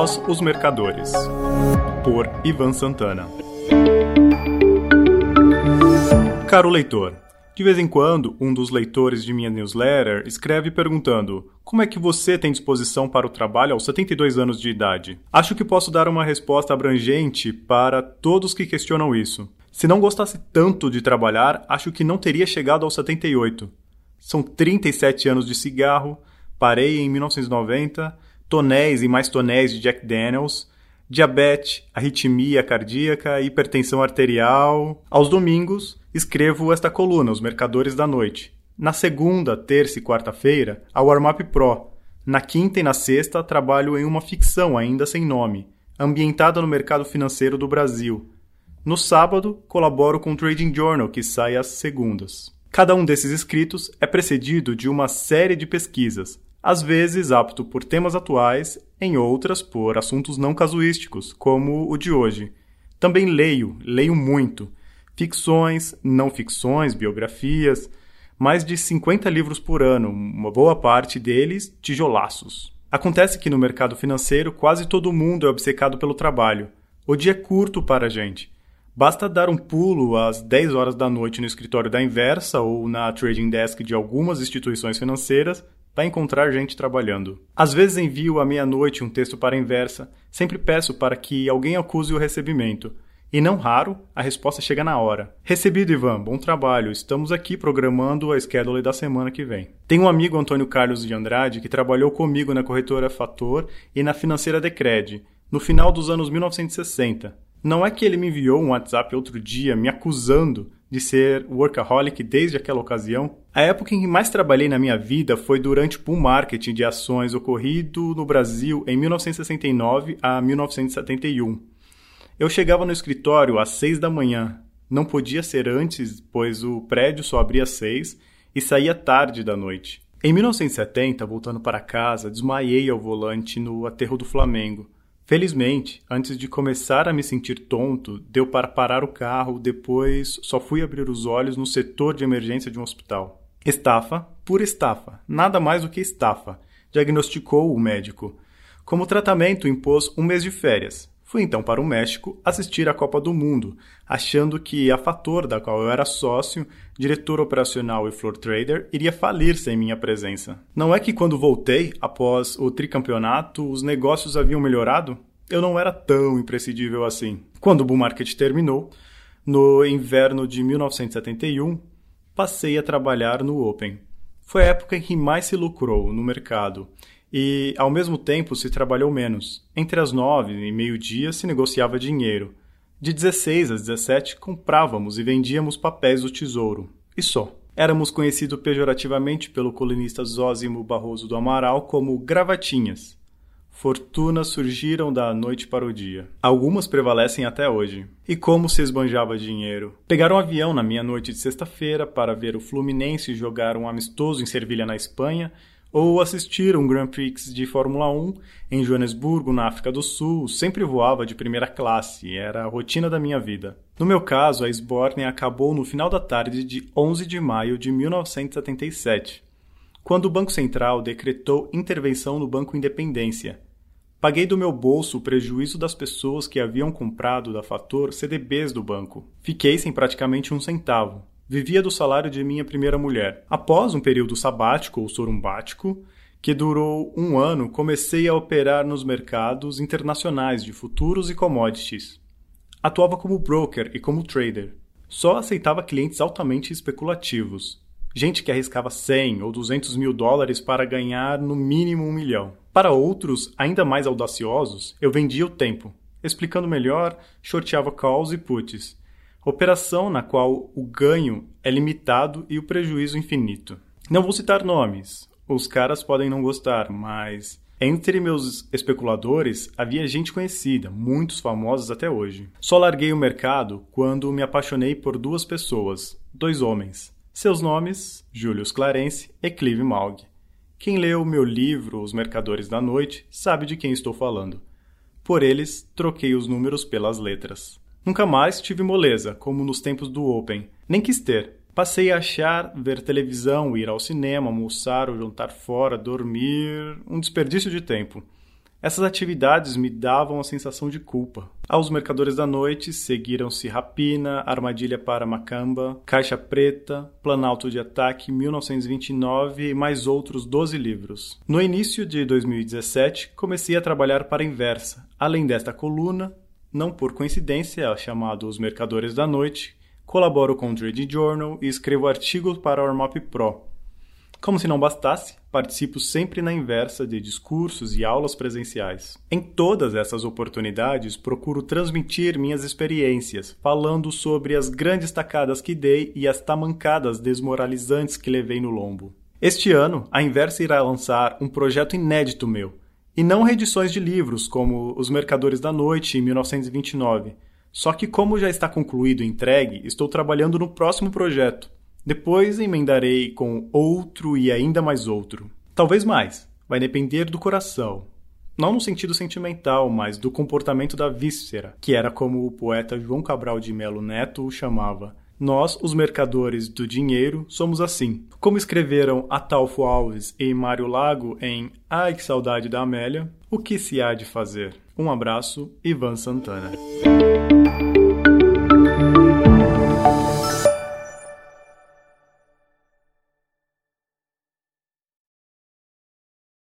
Nós, os Mercadores, por Ivan Santana. Caro leitor, de vez em quando, um dos leitores de minha newsletter escreve perguntando: Como é que você tem disposição para o trabalho aos 72 anos de idade? Acho que posso dar uma resposta abrangente para todos que questionam isso. Se não gostasse tanto de trabalhar, acho que não teria chegado aos 78. São 37 anos de cigarro, parei em 1990 tonéis e mais tonéis de Jack Daniels, diabetes, arritmia cardíaca, hipertensão arterial. Aos domingos, escrevo esta coluna, Os Mercadores da Noite. Na segunda, terça e quarta-feira, a Warm-Up Pro. Na quinta e na sexta, trabalho em uma ficção ainda sem nome, ambientada no mercado financeiro do Brasil. No sábado, colaboro com o Trading Journal, que sai às segundas. Cada um desses escritos é precedido de uma série de pesquisas, às vezes apto por temas atuais, em outras por assuntos não casuísticos, como o de hoje. Também leio, leio muito. Ficções, não ficções, biografias, mais de 50 livros por ano, uma boa parte deles tijolaços. Acontece que no mercado financeiro quase todo mundo é obcecado pelo trabalho. O dia é curto para a gente. Basta dar um pulo às 10 horas da noite no escritório da Inversa ou na trading desk de algumas instituições financeiras vai encontrar gente trabalhando. Às vezes envio à meia-noite um texto para a inversa, sempre peço para que alguém acuse o recebimento. E não raro, a resposta chega na hora. Recebido, Ivan, bom trabalho. Estamos aqui programando a schedule da semana que vem. Tenho um amigo Antônio Carlos de Andrade que trabalhou comigo na corretora Fator e na financeira Decred, no final dos anos 1960. Não é que ele me enviou um WhatsApp outro dia me acusando de ser workaholic desde aquela ocasião. A época em que mais trabalhei na minha vida foi durante o bull marketing de ações ocorrido no Brasil em 1969 a 1971. Eu chegava no escritório às seis da manhã. Não podia ser antes, pois o prédio só abria às seis e saía tarde da noite. Em 1970, voltando para casa, desmaiei ao volante no aterro do Flamengo. Felizmente, antes de começar a me sentir tonto, deu para parar o carro, depois só fui abrir os olhos no setor de emergência de um hospital. Estafa, pura estafa, nada mais do que estafa, diagnosticou o médico. Como tratamento, impôs um mês de férias. Fui então para o México assistir à Copa do Mundo, achando que a Fator, da qual eu era sócio, diretor operacional e floor trader, iria falir sem minha presença. Não é que quando voltei, após o tricampeonato, os negócios haviam melhorado? Eu não era tão imprescindível assim. Quando o bull market terminou, no inverno de 1971, passei a trabalhar no Open. Foi a época em que mais se lucrou no mercado e, ao mesmo tempo, se trabalhou menos. Entre as nove e meio-dia se negociava dinheiro. De 16 às 17 comprávamos e vendíamos papéis do tesouro. E só. Éramos conhecidos pejorativamente pelo colunista Zósimo Barroso do Amaral como gravatinhas. Fortunas surgiram da noite para o dia. Algumas prevalecem até hoje. E como se esbanjava dinheiro? Pegar um avião na minha noite de sexta-feira para ver o Fluminense jogar um amistoso em Servilha, na Espanha, ou assistir um Grand Prix de Fórmula 1 em Joanesburgo, na África do Sul, sempre voava de primeira classe, era a rotina da minha vida. No meu caso, a Sborne acabou no final da tarde de 11 de maio de 1977, quando o Banco Central decretou intervenção no Banco Independência. Paguei do meu bolso o prejuízo das pessoas que haviam comprado da Fator CDBs do banco. Fiquei sem praticamente um centavo. Vivia do salário de minha primeira mulher. Após um período sabático ou sorumbático, que durou um ano, comecei a operar nos mercados internacionais de futuros e commodities. Atuava como broker e como trader. Só aceitava clientes altamente especulativos. Gente que arriscava 100 ou 200 mil dólares para ganhar no mínimo um milhão. Para outros, ainda mais audaciosos, eu vendia o tempo. Explicando melhor, shorteava calls e puts operação na qual o ganho é limitado e o prejuízo infinito. Não vou citar nomes, os caras podem não gostar, mas entre meus especuladores havia gente conhecida, muitos famosos até hoje. Só larguei o mercado quando me apaixonei por duas pessoas, dois homens. Seus nomes, Julius Clarence e Clive Maug. Quem leu meu livro Os Mercadores da Noite sabe de quem estou falando. Por eles, troquei os números pelas letras. Nunca mais tive moleza, como nos tempos do Open. Nem quis ter. Passei a achar ver televisão, ir ao cinema, almoçar ou jantar fora, dormir, um desperdício de tempo. Essas atividades me davam a sensação de culpa. Aos Mercadores da Noite seguiram-se Rapina, Armadilha para Macamba, Caixa Preta, Planalto de Ataque 1929 e mais outros 12 livros. No início de 2017, comecei a trabalhar para a Inversa. Além desta coluna, não por coincidência, chamado Os Mercadores da Noite, colaboro com o Trade Journal e escrevo artigos para a Ormop Pro, como se não bastasse, participo sempre na inversa de discursos e aulas presenciais. Em todas essas oportunidades, procuro transmitir minhas experiências, falando sobre as grandes tacadas que dei e as tamancadas desmoralizantes que levei no lombo. Este ano, a Inversa irá lançar um projeto inédito meu, e não reedições de livros como Os Mercadores da Noite em 1929. Só que, como já está concluído e entregue, estou trabalhando no próximo projeto depois emendarei com outro e ainda mais outro. Talvez mais. Vai depender do coração. Não no sentido sentimental, mas do comportamento da víscera, que era como o poeta João Cabral de Melo Neto o chamava. Nós, os mercadores do dinheiro, somos assim. Como escreveram Atalfo Alves e Mário Lago em Ai que saudade da Amélia, o que se há de fazer? Um abraço, Ivan Santana.